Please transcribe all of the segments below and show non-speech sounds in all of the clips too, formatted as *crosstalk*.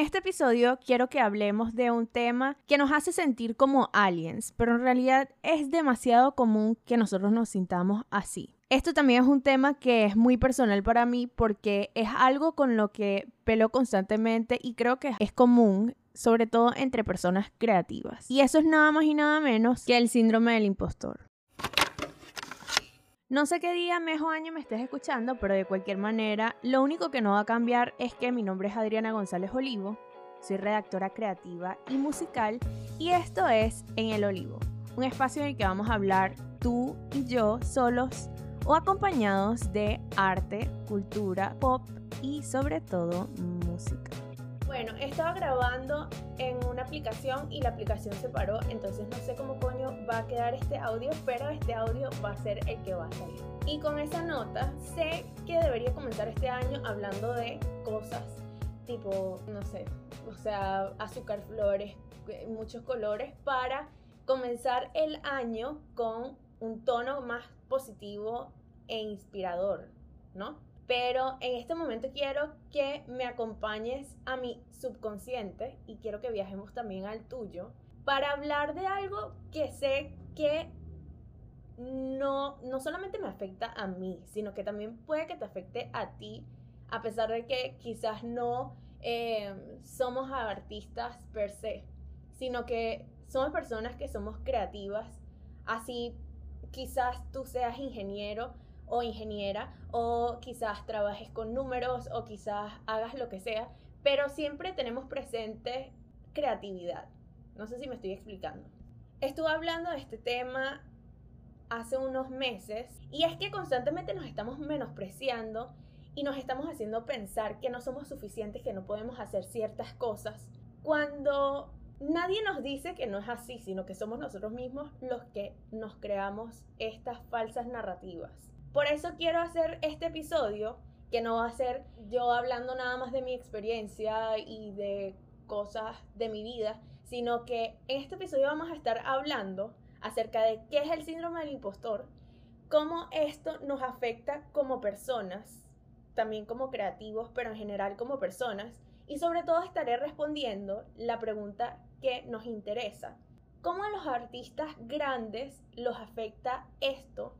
Este episodio quiero que hablemos de un tema que nos hace sentir como aliens, pero en realidad es demasiado común que nosotros nos sintamos así. Esto también es un tema que es muy personal para mí porque es algo con lo que peleo constantemente y creo que es común sobre todo entre personas creativas. Y eso es nada más y nada menos que el síndrome del impostor. No sé qué día, mes o año me estés escuchando, pero de cualquier manera, lo único que no va a cambiar es que mi nombre es Adriana González Olivo, soy redactora creativa y musical y esto es En el Olivo, un espacio en el que vamos a hablar tú y yo solos o acompañados de arte, cultura, pop y sobre todo música. Bueno, estaba grabando en una aplicación y la aplicación se paró, entonces no sé cómo coño va a quedar este audio, pero este audio va a ser el que va a salir. Y con esa nota, sé que debería comenzar este año hablando de cosas tipo, no sé, o sea, azúcar, flores, muchos colores, para comenzar el año con un tono más positivo e inspirador, ¿no? Pero en este momento quiero que me acompañes a mi subconsciente y quiero que viajemos también al tuyo para hablar de algo que sé que no, no solamente me afecta a mí, sino que también puede que te afecte a ti, a pesar de que quizás no eh, somos artistas per se, sino que somos personas que somos creativas, así quizás tú seas ingeniero, o ingeniera o quizás trabajes con números o quizás hagas lo que sea, pero siempre tenemos presente creatividad. No sé si me estoy explicando. Estuve hablando de este tema hace unos meses y es que constantemente nos estamos menospreciando y nos estamos haciendo pensar que no somos suficientes, que no podemos hacer ciertas cosas, cuando nadie nos dice que no es así, sino que somos nosotros mismos los que nos creamos estas falsas narrativas. Por eso quiero hacer este episodio, que no va a ser yo hablando nada más de mi experiencia y de cosas de mi vida, sino que en este episodio vamos a estar hablando acerca de qué es el síndrome del impostor, cómo esto nos afecta como personas, también como creativos, pero en general como personas, y sobre todo estaré respondiendo la pregunta que nos interesa. ¿Cómo a los artistas grandes los afecta esto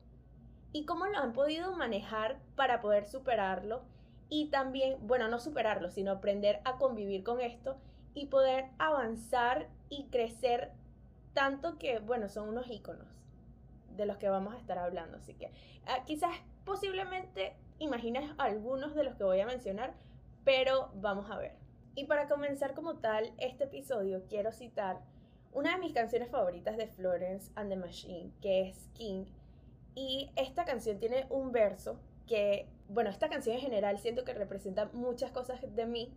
y cómo lo han podido manejar para poder superarlo y también, bueno, no superarlo, sino aprender a convivir con esto y poder avanzar y crecer tanto que, bueno, son unos iconos de los que vamos a estar hablando. Así que ah, quizás posiblemente imagines algunos de los que voy a mencionar, pero vamos a ver. Y para comenzar como tal este episodio, quiero citar una de mis canciones favoritas de Florence and the Machine, que es King, y esta canción tiene un verso que, bueno, esta canción en general siento que representa muchas cosas de mí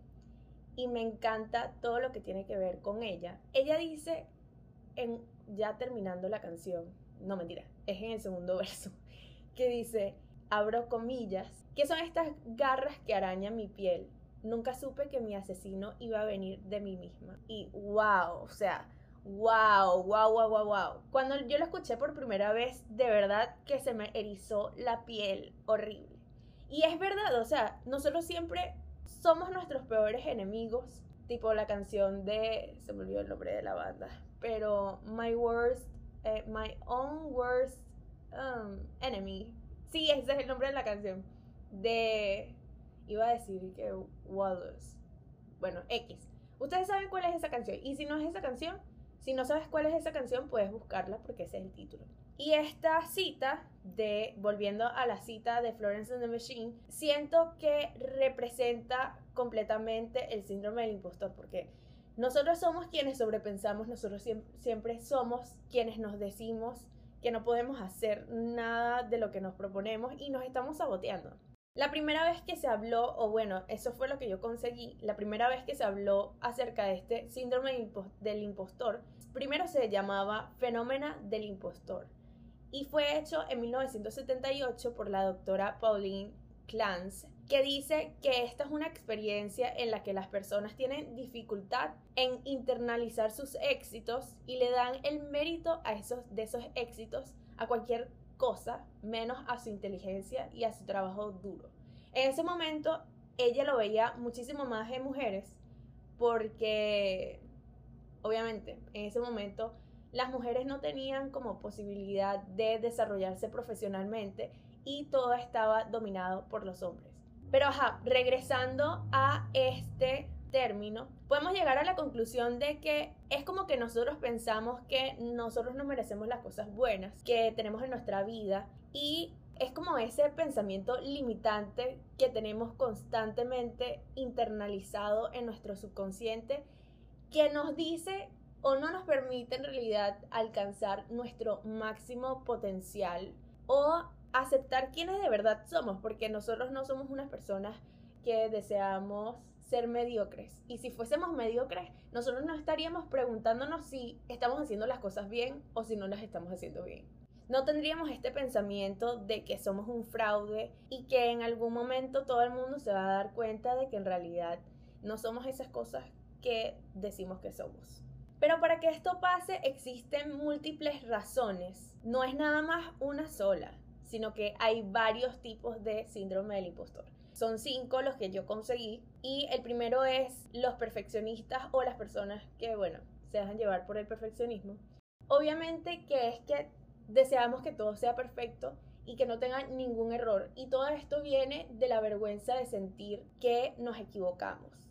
y me encanta todo lo que tiene que ver con ella. Ella dice, en, ya terminando la canción, no mentira, es en el segundo *laughs* verso, que dice, abro comillas, que son estas garras que arañan mi piel. Nunca supe que mi asesino iba a venir de mí misma. Y wow, o sea, wow, wow, wow, wow, wow. Cuando yo lo escuché por primera vez, de verdad que se me erizó la piel horrible. Y es verdad, o sea, nosotros siempre somos nuestros peores enemigos, tipo la canción de, se me olvidó el nombre de la banda, pero My Worst, eh, My Own Worst um, Enemy. Sí, ese es el nombre de la canción. De, iba a decir que Wallace. Bueno, X. Ustedes saben cuál es esa canción. Y si no es esa canción, si no sabes cuál es esa canción, puedes buscarla porque ese es el título. Y esta cita de, volviendo a la cita de Florence and the Machine, siento que representa completamente el síndrome del impostor, porque nosotros somos quienes sobrepensamos, nosotros siempre somos quienes nos decimos que no podemos hacer nada de lo que nos proponemos y nos estamos saboteando. La primera vez que se habló, o bueno, eso fue lo que yo conseguí, la primera vez que se habló acerca de este síndrome del impostor, primero se llamaba fenómeno del impostor y fue hecho en 1978 por la doctora Pauline Clance, que dice que esta es una experiencia en la que las personas tienen dificultad en internalizar sus éxitos y le dan el mérito a esos, de esos éxitos a cualquier cosa menos a su inteligencia y a su trabajo duro. En ese momento ella lo veía muchísimo más en mujeres porque obviamente en ese momento las mujeres no tenían como posibilidad de desarrollarse profesionalmente y todo estaba dominado por los hombres. Pero ajá, regresando a este término, podemos llegar a la conclusión de que es como que nosotros pensamos que nosotros no merecemos las cosas buenas que tenemos en nuestra vida y es como ese pensamiento limitante que tenemos constantemente internalizado en nuestro subconsciente que nos dice o no nos permite en realidad alcanzar nuestro máximo potencial o aceptar quiénes de verdad somos, porque nosotros no somos unas personas que deseamos ser mediocres. Y si fuésemos mediocres, nosotros no estaríamos preguntándonos si estamos haciendo las cosas bien o si no las estamos haciendo bien. No tendríamos este pensamiento de que somos un fraude y que en algún momento todo el mundo se va a dar cuenta de que en realidad no somos esas cosas que decimos que somos. Pero para que esto pase existen múltiples razones. No es nada más una sola, sino que hay varios tipos de síndrome del impostor. Son cinco los que yo conseguí y el primero es los perfeccionistas o las personas que, bueno, se dejan llevar por el perfeccionismo. Obviamente que es que deseamos que todo sea perfecto y que no tenga ningún error. Y todo esto viene de la vergüenza de sentir que nos equivocamos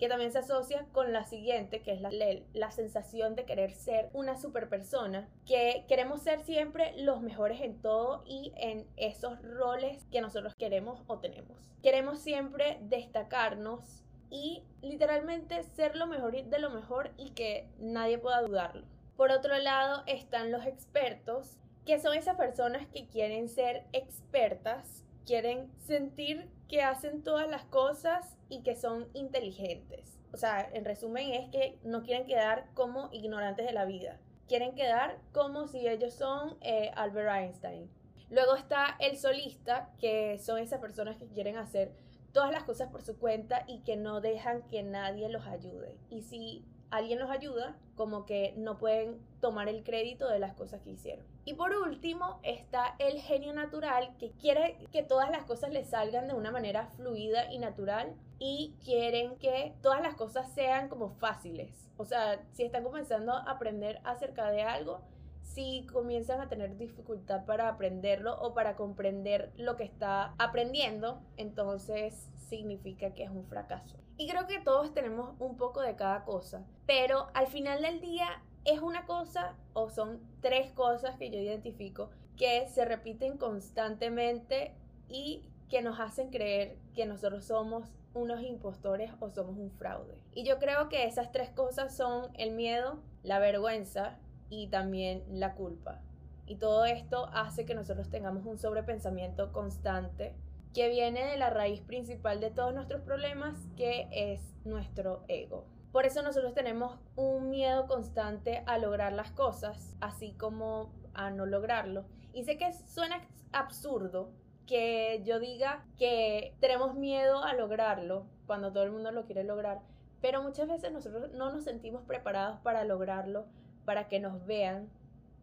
que también se asocia con la siguiente, que es la, la sensación de querer ser una super persona, que queremos ser siempre los mejores en todo y en esos roles que nosotros queremos o tenemos. Queremos siempre destacarnos y literalmente ser lo mejor de lo mejor y que nadie pueda dudarlo. Por otro lado están los expertos, que son esas personas que quieren ser expertas, quieren sentir que hacen todas las cosas y que son inteligentes. O sea, en resumen es que no quieren quedar como ignorantes de la vida. Quieren quedar como si ellos son eh, Albert Einstein. Luego está el solista, que son esas personas que quieren hacer todas las cosas por su cuenta y que no dejan que nadie los ayude. Y si alguien los ayuda, como que no pueden tomar el crédito de las cosas que hicieron. Y por último está el genio natural que quiere que todas las cosas le salgan de una manera fluida y natural y quieren que todas las cosas sean como fáciles. O sea, si están comenzando a aprender acerca de algo, si comienzan a tener dificultad para aprenderlo o para comprender lo que está aprendiendo, entonces significa que es un fracaso. Y creo que todos tenemos un poco de cada cosa, pero al final del día es una cosa o son tres cosas que yo identifico que se repiten constantemente y que nos hacen creer que nosotros somos unos impostores o somos un fraude. Y yo creo que esas tres cosas son el miedo, la vergüenza y también la culpa. Y todo esto hace que nosotros tengamos un sobrepensamiento constante que viene de la raíz principal de todos nuestros problemas, que es nuestro ego. Por eso nosotros tenemos un miedo constante a lograr las cosas, así como a no lograrlo. Y sé que suena absurdo que yo diga que tenemos miedo a lograrlo cuando todo el mundo lo quiere lograr, pero muchas veces nosotros no nos sentimos preparados para lograrlo, para que nos vean,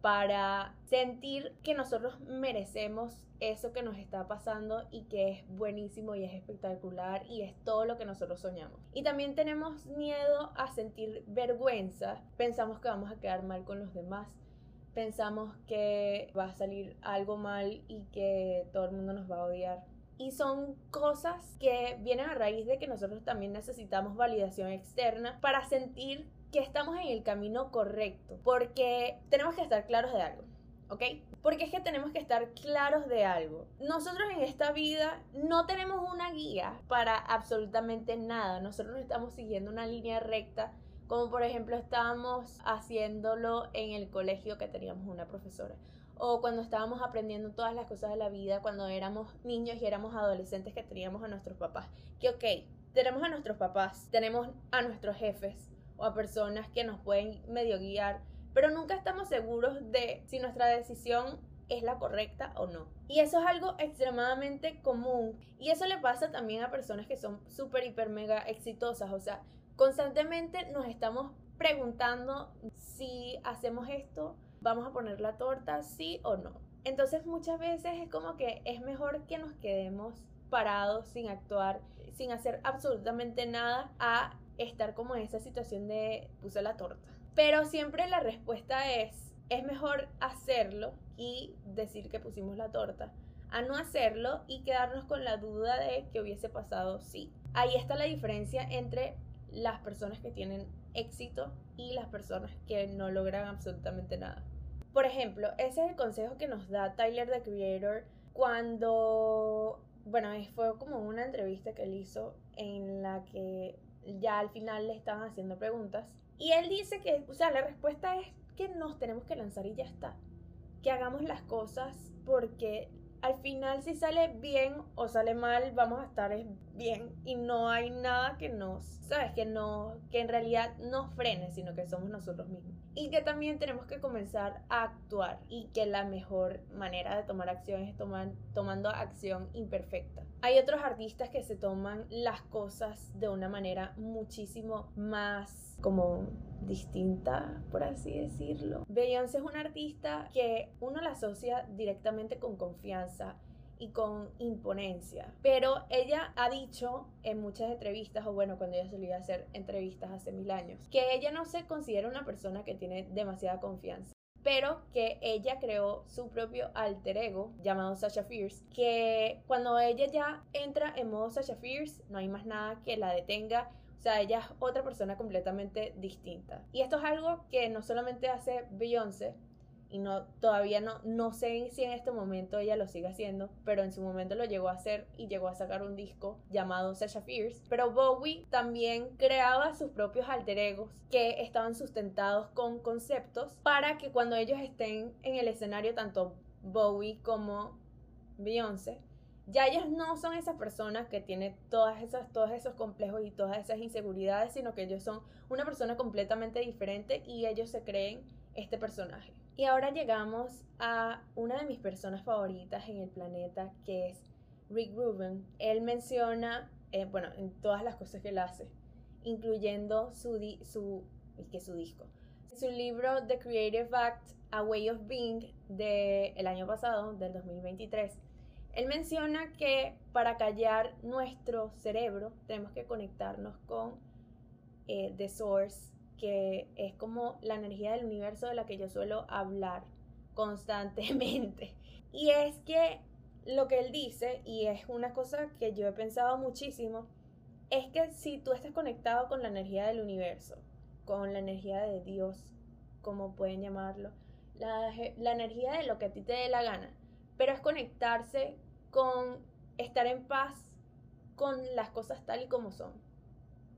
para sentir que nosotros merecemos eso que nos está pasando y que es buenísimo y es espectacular y es todo lo que nosotros soñamos. Y también tenemos miedo a sentir vergüenza, pensamos que vamos a quedar mal con los demás, pensamos que va a salir algo mal y que todo el mundo nos va a odiar. Y son cosas que vienen a raíz de que nosotros también necesitamos validación externa para sentir que estamos en el camino correcto, porque tenemos que estar claros de algo, ¿ok? Porque es que tenemos que estar claros de algo. Nosotros en esta vida no tenemos una guía para absolutamente nada, nosotros no estamos siguiendo una línea recta como por ejemplo estábamos haciéndolo en el colegio que teníamos una profesora o cuando estábamos aprendiendo todas las cosas de la vida cuando éramos niños y éramos adolescentes que teníamos a nuestros papás. Que ok, tenemos a nuestros papás, tenemos a nuestros jefes, o a personas que nos pueden medio guiar, pero nunca estamos seguros de si nuestra decisión es la correcta o no. Y eso es algo extremadamente común. Y eso le pasa también a personas que son súper, hiper, mega exitosas. O sea, constantemente nos estamos preguntando si hacemos esto, vamos a poner la torta, sí o no. Entonces muchas veces es como que es mejor que nos quedemos parados sin actuar, sin hacer absolutamente nada, a estar como en esa situación de puse la torta. Pero siempre la respuesta es, es mejor hacerlo y decir que pusimos la torta a no hacerlo y quedarnos con la duda de que hubiese pasado sí. Ahí está la diferencia entre las personas que tienen éxito y las personas que no logran absolutamente nada. Por ejemplo, ese es el consejo que nos da Tyler the Creator cuando, bueno, fue como una entrevista que él hizo en la que ya al final le estaban haciendo preguntas. Y él dice que, o sea, la respuesta es que nos tenemos que lanzar y ya está. Que hagamos las cosas porque al final si sale bien o sale mal, vamos a estar bien y no hay nada que nos, sabes, que no, que en realidad nos frene, sino que somos nosotros mismos. Y que también tenemos que comenzar a actuar y que la mejor manera de tomar acción es tomar, tomando acción imperfecta. Hay otros artistas que se toman las cosas de una manera muchísimo más como distinta, por así decirlo. Beyoncé es una artista que uno la asocia directamente con confianza y con imponencia. Pero ella ha dicho en muchas entrevistas, o bueno, cuando ella solía hacer entrevistas hace mil años, que ella no se considera una persona que tiene demasiada confianza pero que ella creó su propio alter ego llamado Sasha Fierce, que cuando ella ya entra en modo Sasha Fierce, no hay más nada que la detenga. O sea, ella es otra persona completamente distinta. Y esto es algo que no solamente hace Beyoncé, y no todavía no no sé si en este momento ella lo sigue haciendo, pero en su momento lo llegó a hacer y llegó a sacar un disco llamado Sasha Fierce, pero Bowie también creaba sus propios alter egos que estaban sustentados con conceptos para que cuando ellos estén en el escenario tanto Bowie como Beyoncé ya ellos no son esas personas que tienen todas esas, todos esos complejos y todas esas inseguridades, sino que ellos son una persona completamente diferente y ellos se creen este personaje. Y ahora llegamos a una de mis personas favoritas en el planeta, que es Rick Rubin. Él menciona, eh, bueno, en todas las cosas que él hace, incluyendo su, su, que su disco. Su libro The Creative Act, A Way of Being, del año pasado, del 2023. Él menciona que para callar nuestro cerebro tenemos que conectarnos con eh, The Source, que es como la energía del universo de la que yo suelo hablar constantemente. Y es que lo que él dice, y es una cosa que yo he pensado muchísimo, es que si tú estás conectado con la energía del universo, con la energía de Dios, como pueden llamarlo, la, la energía de lo que a ti te dé la gana, pero es conectarse con estar en paz con las cosas tal y como son.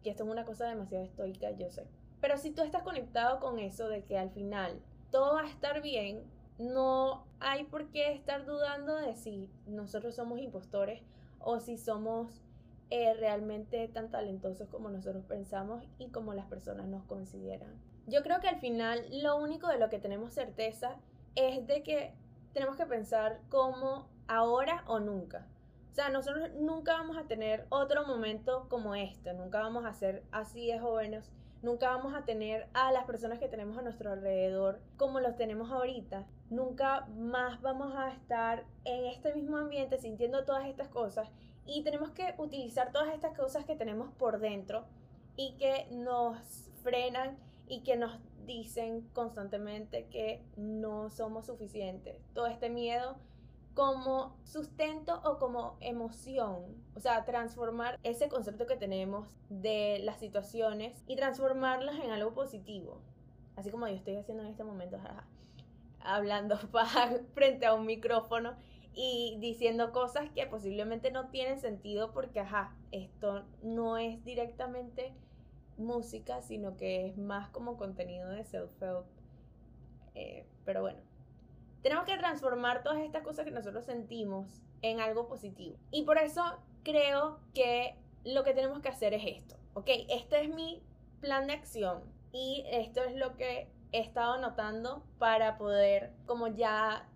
Que esto es una cosa demasiado estoica, yo sé. Pero si tú estás conectado con eso de que al final todo va a estar bien, no hay por qué estar dudando de si nosotros somos impostores o si somos eh, realmente tan talentosos como nosotros pensamos y como las personas nos consideran. Yo creo que al final lo único de lo que tenemos certeza es de que tenemos que pensar como ahora o nunca. O sea, nosotros nunca vamos a tener otro momento como este, nunca vamos a ser así de jóvenes Nunca vamos a tener a las personas que tenemos a nuestro alrededor como los tenemos ahorita. Nunca más vamos a estar en este mismo ambiente sintiendo todas estas cosas. Y tenemos que utilizar todas estas cosas que tenemos por dentro y que nos frenan y que nos dicen constantemente que no somos suficientes. Todo este miedo como sustento o como emoción. O sea, transformar ese concepto que tenemos de las situaciones y transformarlas en algo positivo. Así como yo estoy haciendo en este momento, hablando *laughs* frente a un micrófono y diciendo cosas que posiblemente no tienen sentido porque, ajá, esto no es directamente música, sino que es más como contenido de self-help. Eh, pero bueno, tenemos que transformar todas estas cosas que nosotros sentimos en algo positivo. Y por eso creo que lo que tenemos que hacer es esto. Ok, este es mi plan de acción y esto es lo que he estado notando para poder como ya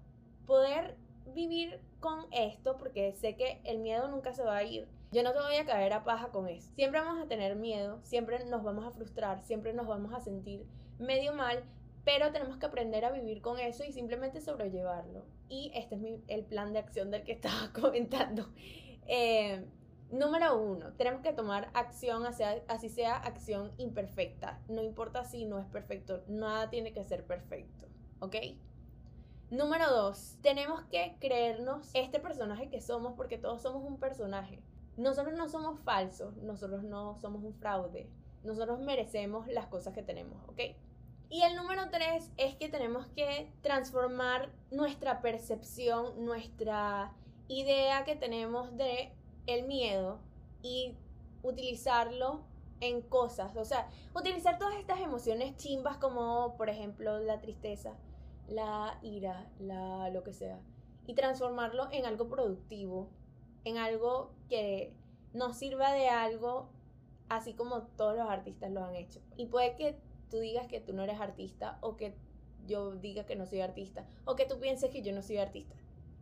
poder vivir con esto porque sé que el miedo nunca se va a ir. Yo no te voy a caer a paja con eso. Siempre vamos a tener miedo, siempre nos vamos a frustrar, siempre nos vamos a sentir medio mal, pero tenemos que aprender a vivir con eso y simplemente sobrellevarlo. Y este es el plan de acción del que *laughs* estaba comentando. Eh, Número uno, tenemos que tomar acción, así sea acción imperfecta. No importa si no es perfecto, nada tiene que ser perfecto, ¿ok? Número dos, tenemos que creernos este personaje que somos porque todos somos un personaje. Nosotros no somos falsos, nosotros no somos un fraude. Nosotros merecemos las cosas que tenemos, ¿ok? Y el número tres es que tenemos que transformar nuestra percepción, nuestra idea que tenemos de el miedo y utilizarlo en cosas, o sea, utilizar todas estas emociones chimbas como por ejemplo la tristeza, la ira, la lo que sea y transformarlo en algo productivo, en algo que nos sirva de algo así como todos los artistas lo han hecho. Y puede que tú digas que tú no eres artista o que yo diga que no soy artista o que tú pienses que yo no soy artista.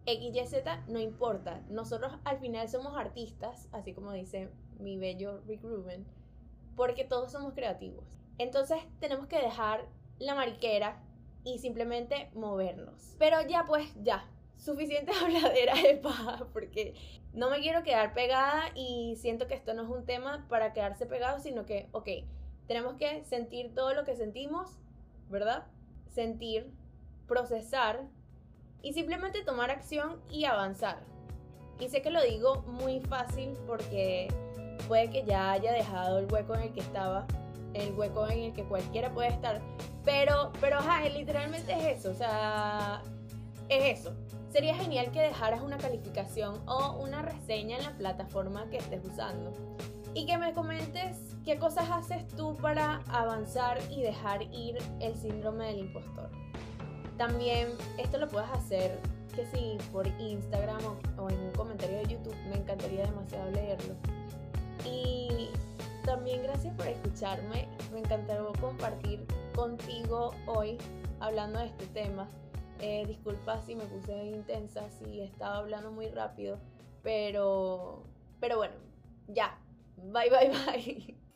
XYZ no importa. Nosotros al final somos artistas, así como dice mi bello Rick Rubin, porque todos somos creativos. Entonces tenemos que dejar la mariquera y simplemente movernos. Pero ya pues, ya. Suficiente *laughs* habladera de paja porque no me quiero quedar pegada y siento que esto no es un tema para quedarse pegado, sino que, ok, tenemos que sentir todo lo que sentimos, ¿verdad? Sentir, procesar y simplemente tomar acción y avanzar. Y sé que lo digo muy fácil porque puede que ya haya dejado el hueco en el que estaba, el hueco en el que cualquiera puede estar, pero, pero ajá, literalmente es eso, o sea, es eso. Sería genial que dejaras una calificación o una reseña en la plataforma que estés usando y que me comentes qué cosas haces tú para avanzar y dejar ir el síndrome del impostor. También esto lo puedes hacer que si por Instagram o, en un comentario de YouTube, me encantaría demasiado leerlo. Y también gracias por escucharme, me encantaría compartir contigo hoy hablando de este tema. Eh, disculpa si me puse intensa, si estaba hablando muy rápido, pero, pero bueno, ya. 拜拜拜。